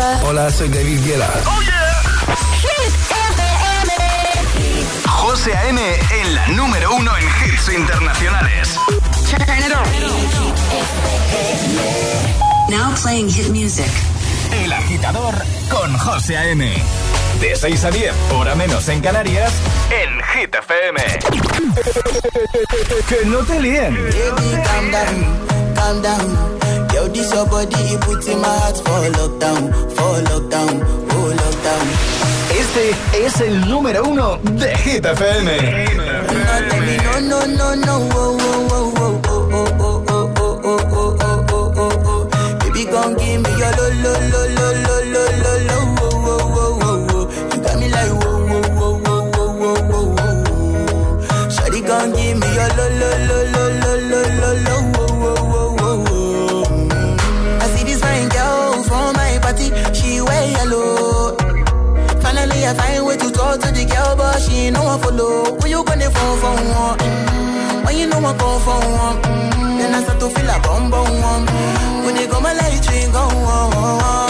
Khalifa. Hola, soy David Guetta. Oh yeah. Hit FM. José A.M. en la número uno en hits internacionales. Turn it on. Now playing hit music. El agitador con José A.M. De 6 a 10, hora menos en Canarias, en Hit FM. que no te líen. Baby, calm down, calm down. This your body, it puts in my heart for lockdown, for lockdown, oh lockdown. Este es el número uno de Hit FM. No, no, no, no, oh, oh, oh, oh, oh, oh, oh, oh, oh, oh, oh, oh, oh, oh. To the girl, but she ain't no one follow. When you gonna phone for one? Mm-hmm. When you know I come for one? Mm-hmm. Then I start to feel a bum bum one. When they go my light go on.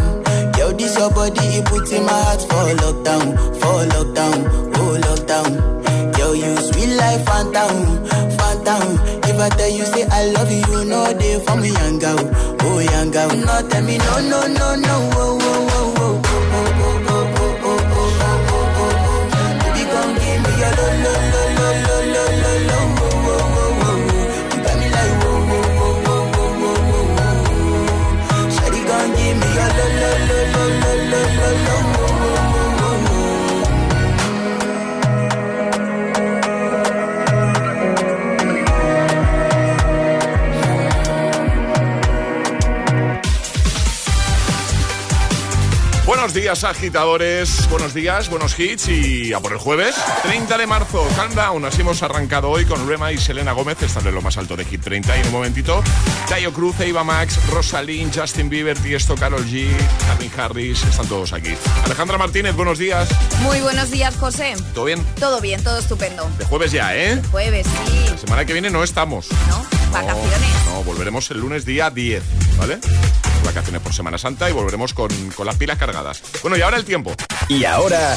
Body, it puts in my heart for lockdown, for lockdown, oh lockdown. Yo, you sweet life, phantom, phantom. If I tell you say I love you, you know they for me, young girl, oh young girl. No, tell me no, no, no, no, oh, Buenos días, agitadores. Buenos días, buenos hits y a por el jueves, 30 de marzo, Countdown. Así hemos arrancado hoy con Rema y Selena Gómez, están en lo más alto de Hit 30. Y en un momentito, Tayo Cruz, Eva Max, Rosalind, Justin Bieber, Tiesto, Carol G, Calvin Harris, están todos aquí. Alejandra Martínez, buenos días. Muy buenos días, José. ¿Todo bien? Todo bien, todo estupendo. De jueves ya, ¿eh? Jueves, sí, La semana que viene no estamos. ¿no? Vacaciones. No, no, volveremos el lunes día 10, ¿vale? Vacaciones por Semana Santa y volveremos con, con las pilas cargadas. Bueno, y ahora el tiempo. Y ahora.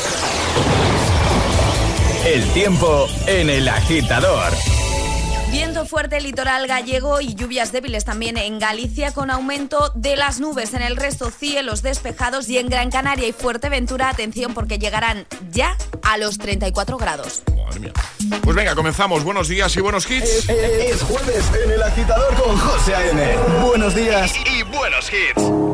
El tiempo en el agitador. Viento fuerte litoral gallego y lluvias débiles también en Galicia con aumento de las nubes. En el resto cielos despejados y en Gran Canaria y Fuerteventura, atención porque llegarán ya a los 34 grados. Madre mía. Pues venga, comenzamos. Buenos días y buenos hits. Es jueves en el agitador con José A.M. Buenos días. Y, y buenos hits.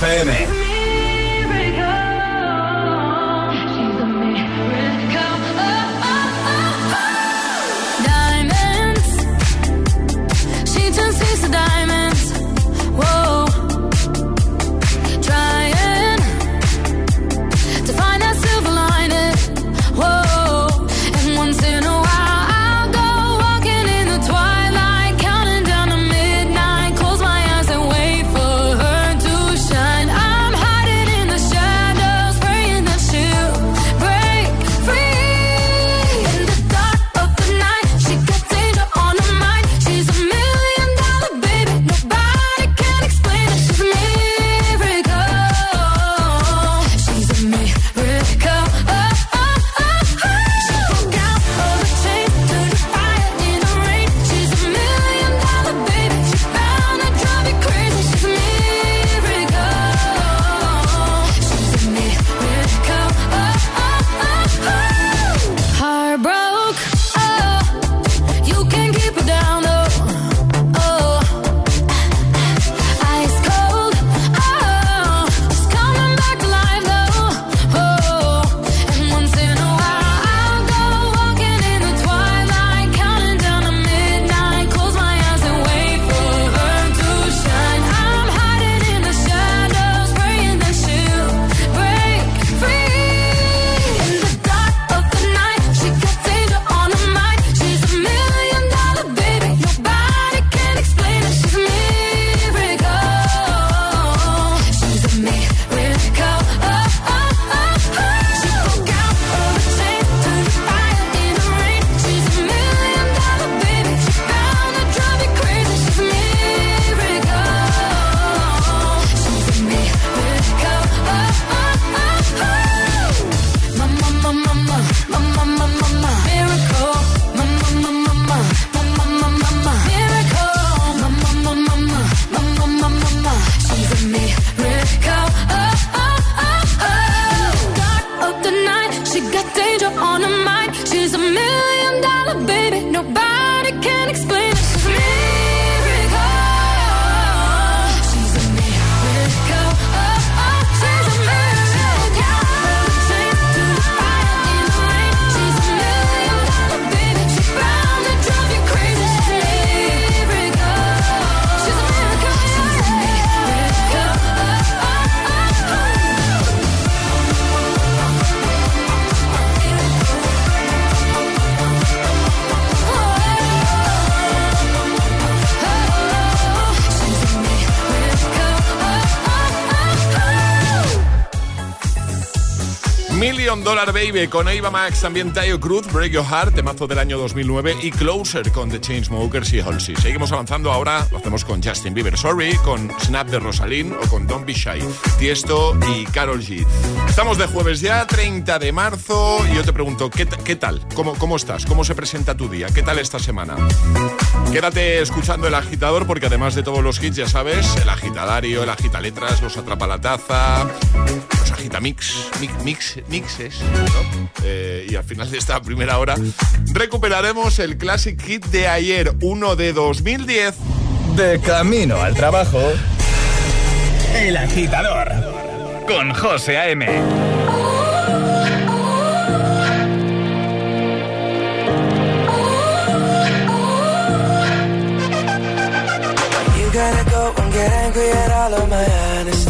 FM. Baby con Eva Max, también Tayo Cruz, Break Your Heart, temazo del año 2009 y Closer con The Chainsmokers y Halsey. Seguimos avanzando ahora, lo hacemos con Justin Bieber, Sorry, con Snap de Rosalind o con Don't Be Shy, Tiesto y Carol G. Estamos de jueves ya, 30 de marzo, y yo te pregunto, ¿qué, qué tal? ¿Cómo, ¿Cómo estás? ¿Cómo se presenta tu día? ¿Qué tal esta semana? Quédate escuchando el agitador porque además de todos los hits, ya sabes, el agitadario, el agitaletras, los atrapa la taza, los agitamix, mix, mix, mixes, eh, y al final de esta primera hora recuperaremos el Classic Hit de ayer, uno de 2010. De camino al trabajo, El Agitador, con José A.M. gotta go and get angry at all of my honesty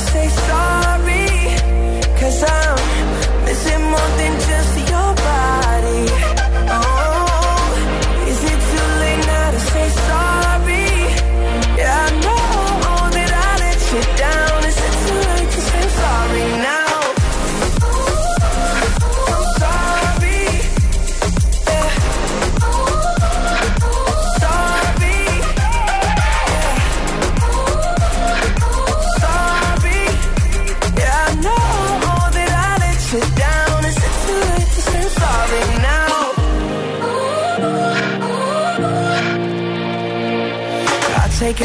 say sorry? Cause I'm missing more than just your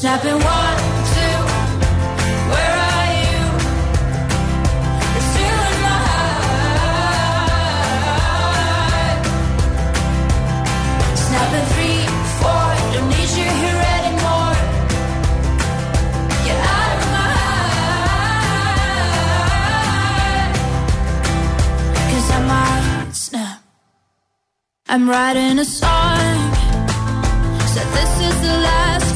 Snapping one, two. Where are you? Still in my three, four. Don't need you here anymore. Get out of my I might snap. I'm writing a song. Said this is the last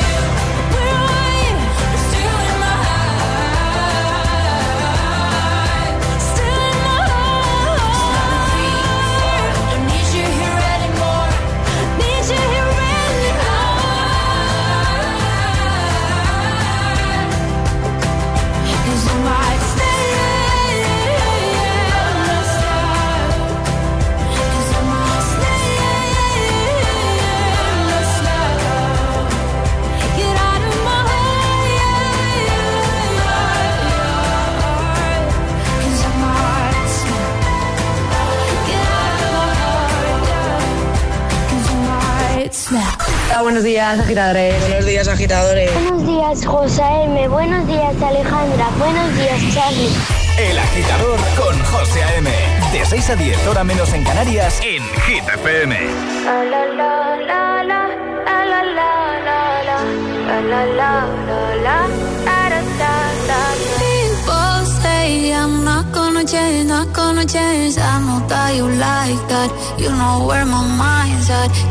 Buenos días, agitadores. Buenos días, agitadores. Buenos días, José M. Buenos días, Alejandra. Buenos días, Charlie. El agitador con José M. De 6 a 10, hora menos en Canarias, en Hit FM. People say I'm not gonna change, not gonna change. I know that you like that. You know where my mind's at.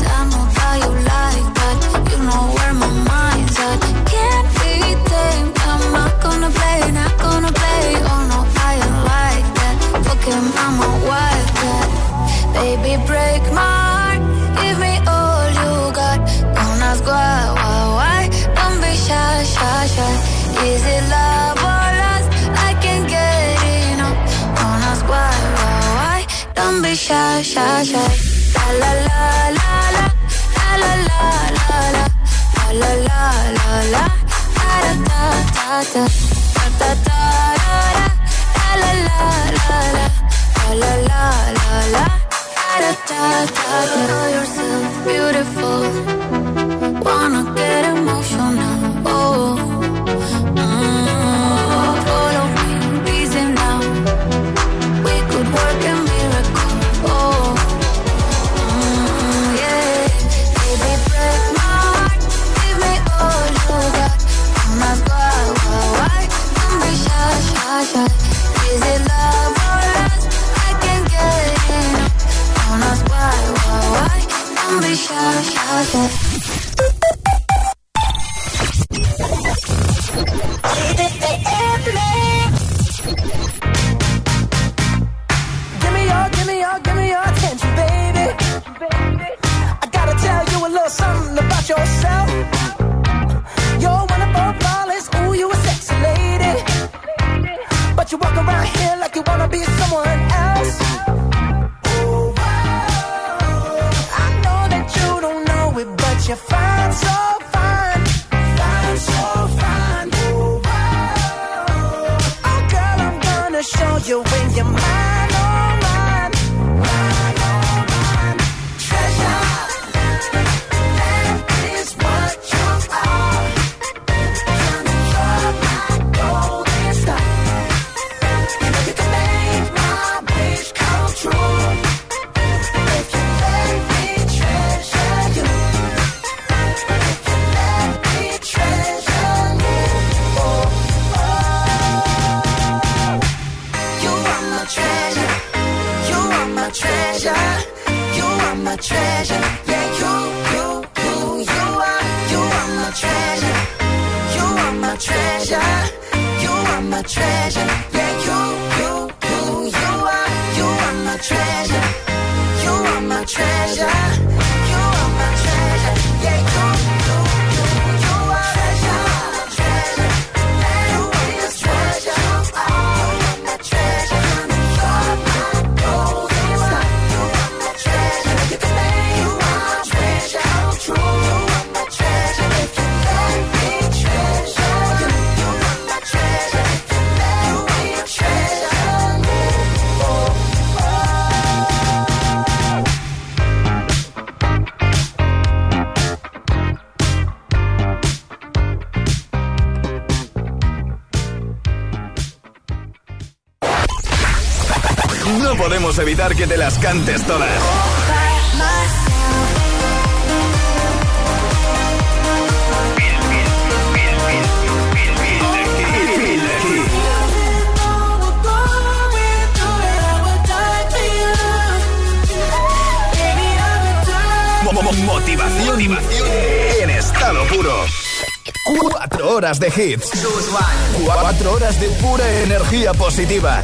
show you when you're mine. evitar que te las cantes todas. Motivación, en estado puro. Cuatro horas de hits. Cuatro horas de pura energía positiva.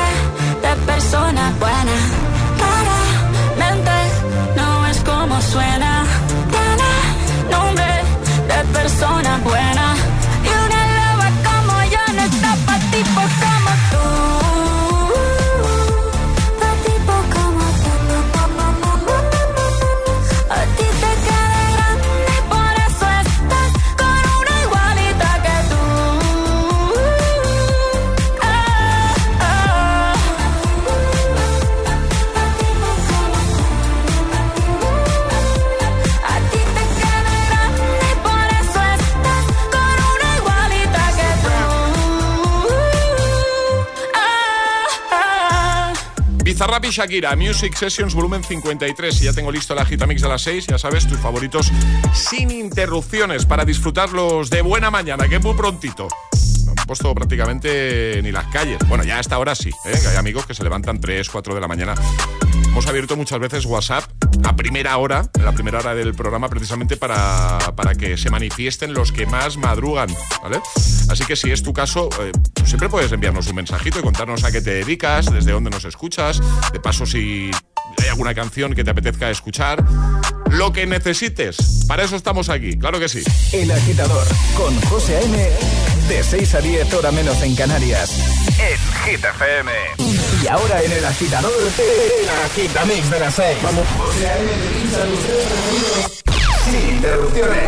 persona buena. Claramente no es como suena. Tiene nombre de persona buena. Y Shakira, Music Sessions volumen 53. Y ya tengo listo el agitamix de las 6. Ya sabes, tus favoritos sin interrupciones para disfrutarlos de buena mañana, que es muy prontito. No han puesto prácticamente ni las calles. Bueno, ya a esta hora sí, ¿eh? hay amigos que se levantan 3, 4 de la mañana. Hemos abierto muchas veces WhatsApp a primera hora, la primera hora del programa, precisamente para, para que se manifiesten los que más madrugan, ¿vale? Así que si es tu caso, eh, siempre puedes enviarnos un mensajito y contarnos a qué te dedicas, desde dónde nos escuchas, de paso si hay alguna canción que te apetezca escuchar, lo que necesites. Para eso estamos aquí, claro que sí. El Agitador con José A.M. De 6 a 10 hora menos en Canarias. En Hit FM. Y ahora en El Agitador, el Agitamix de las 6. Vamos. Sin interrupciones.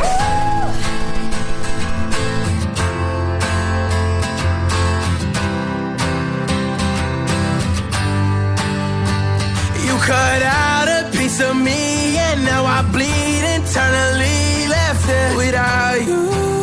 You cut out a piece of me, and now I bleed internally. Left it without you,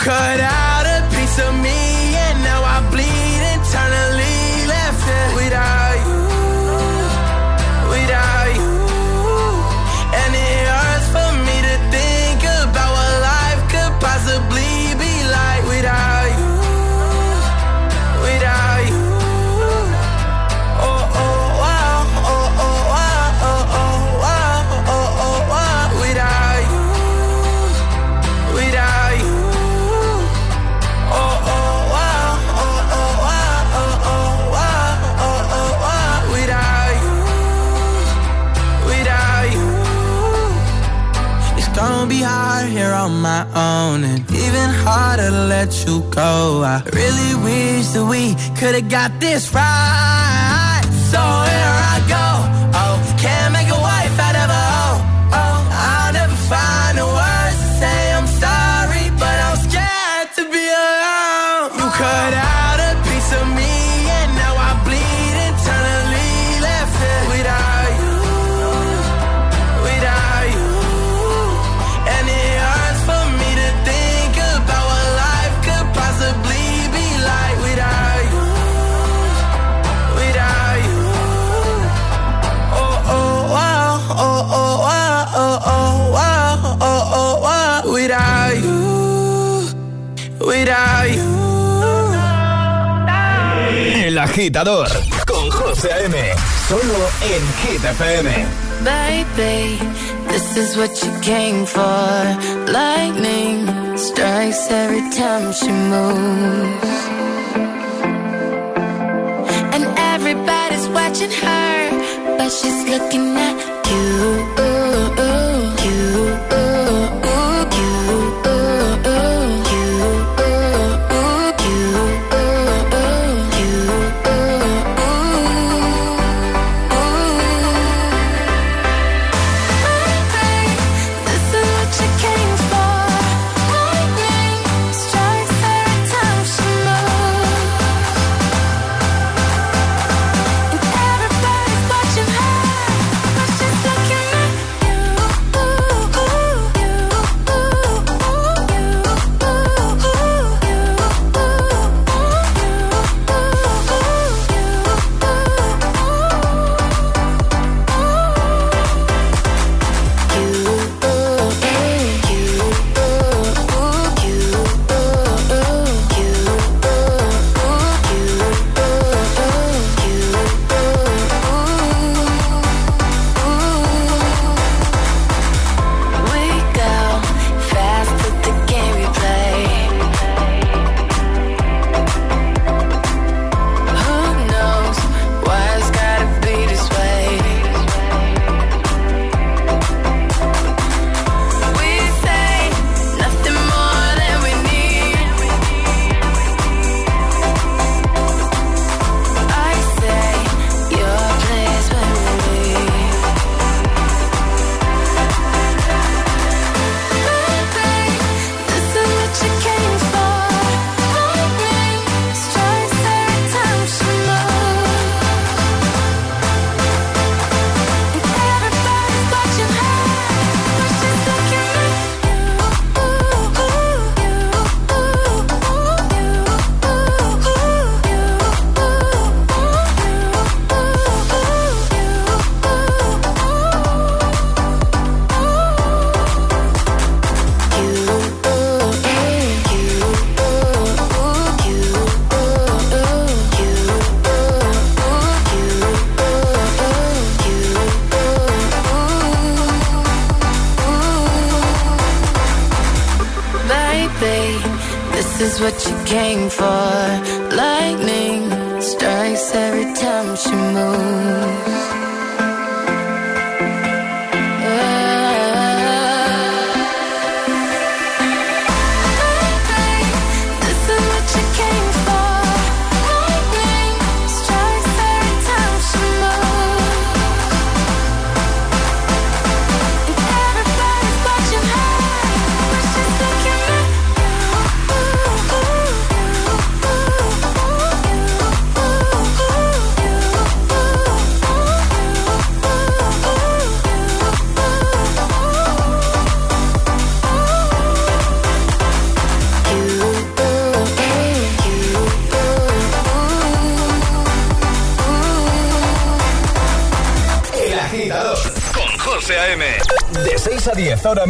cut out Harder to let you go. I really wish that we could have got this right. So agitador con José M. Solo en Hit FM. Baby, this is what you came for. Lightning strikes every time she moves. And everybody's watching her, but she's looking at you.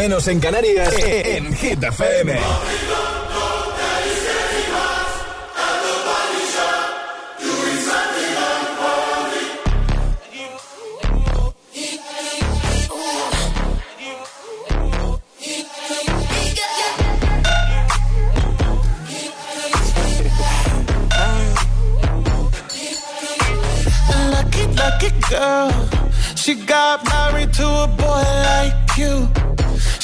menos en Canarias, e, e, en Hit FM. She got married to a boy like you.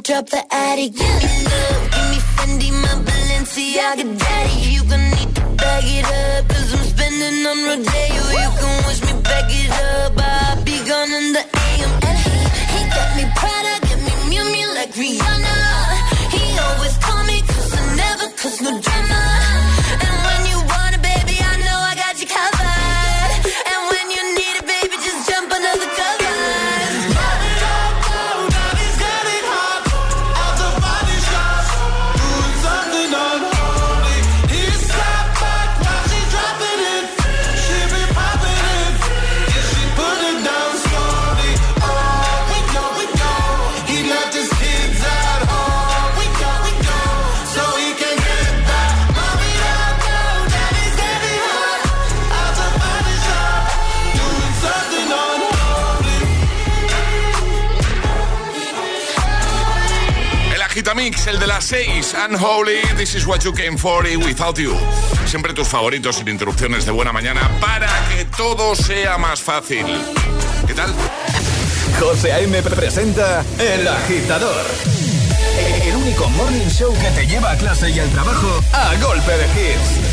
drop the attic. You love, give me Fendi, my Balenciaga daddy. You going need to bag it up. 6, Unholy, This is what you came for y Without You. Siempre tus favoritos sin interrupciones de buena mañana para que todo sea más fácil. ¿Qué tal? José A.M. presenta El Agitador. El único morning show que te lleva a clase y al trabajo a golpe de hits.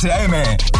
José A.M.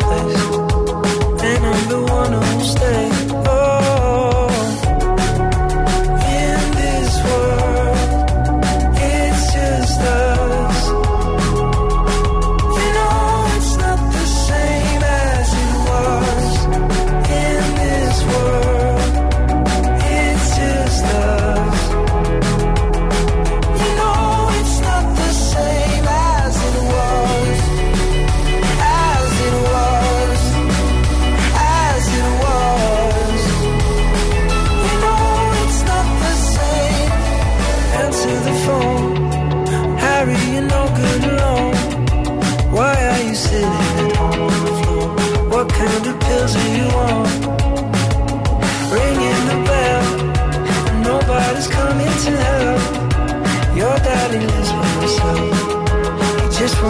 the one who stays.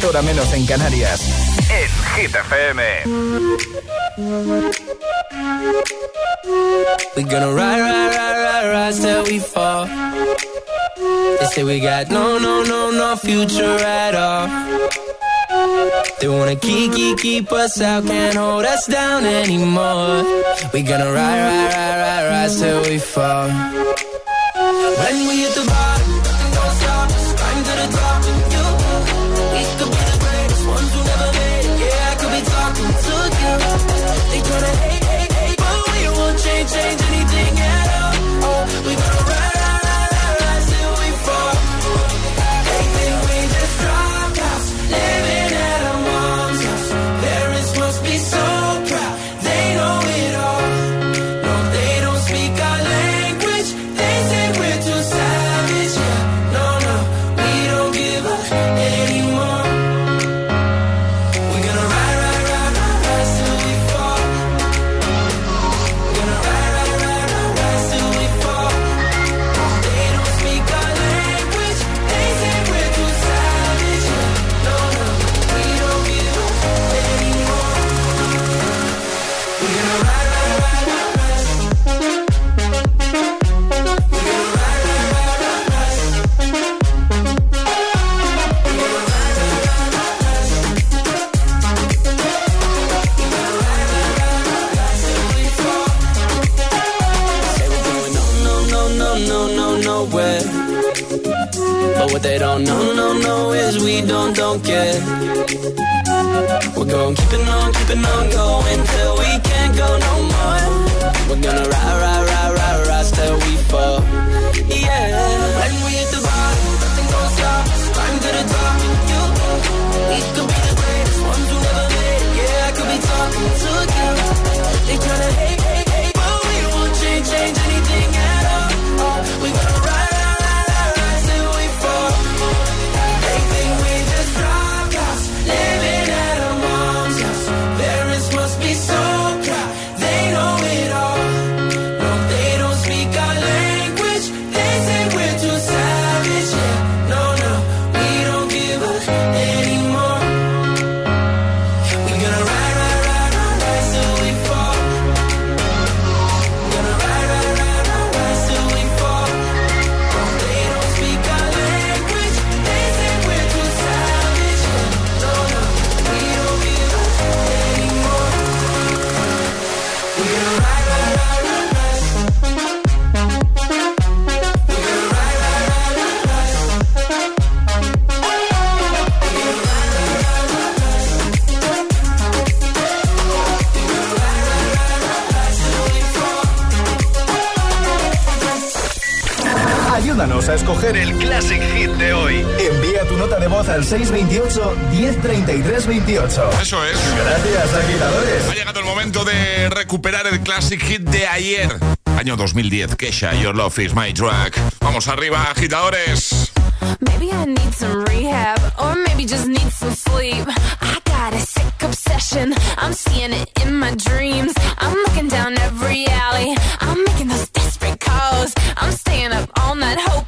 10 menos en Canarias. En Hit We're gonna ride, ride, ride, ride, ride till we fall. They say we got no, no, no, no future at all. They wanna keep, keep, keep us out, can't hold us down anymore. We're gonna ride, ride, ride, ride, ride till we fall. When we hit the el Classic Hit de hoy. Envía tu nota de voz al 628-103328. Eso es. Gracias, agitadores. Ha llegado el momento de recuperar el Classic Hit de ayer. Año 2010, Kesha, Your Love is My Drug. Vamos arriba, agitadores. Maybe I need some rehab, or maybe just need some sleep. I got a sick obsession, I'm seeing it in my dreams. I'm looking down every alley, I'm making those desperate calls. I'm staying up all night hoping.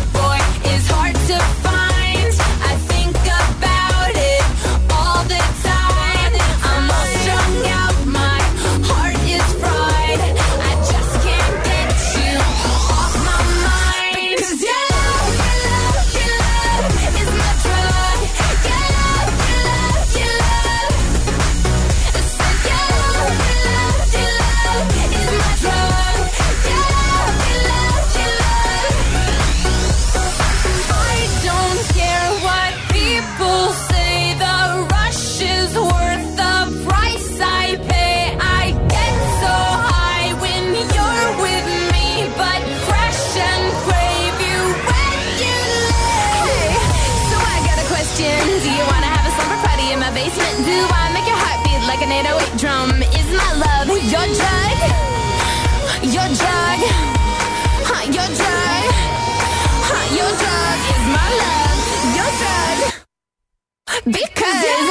Cause, Cause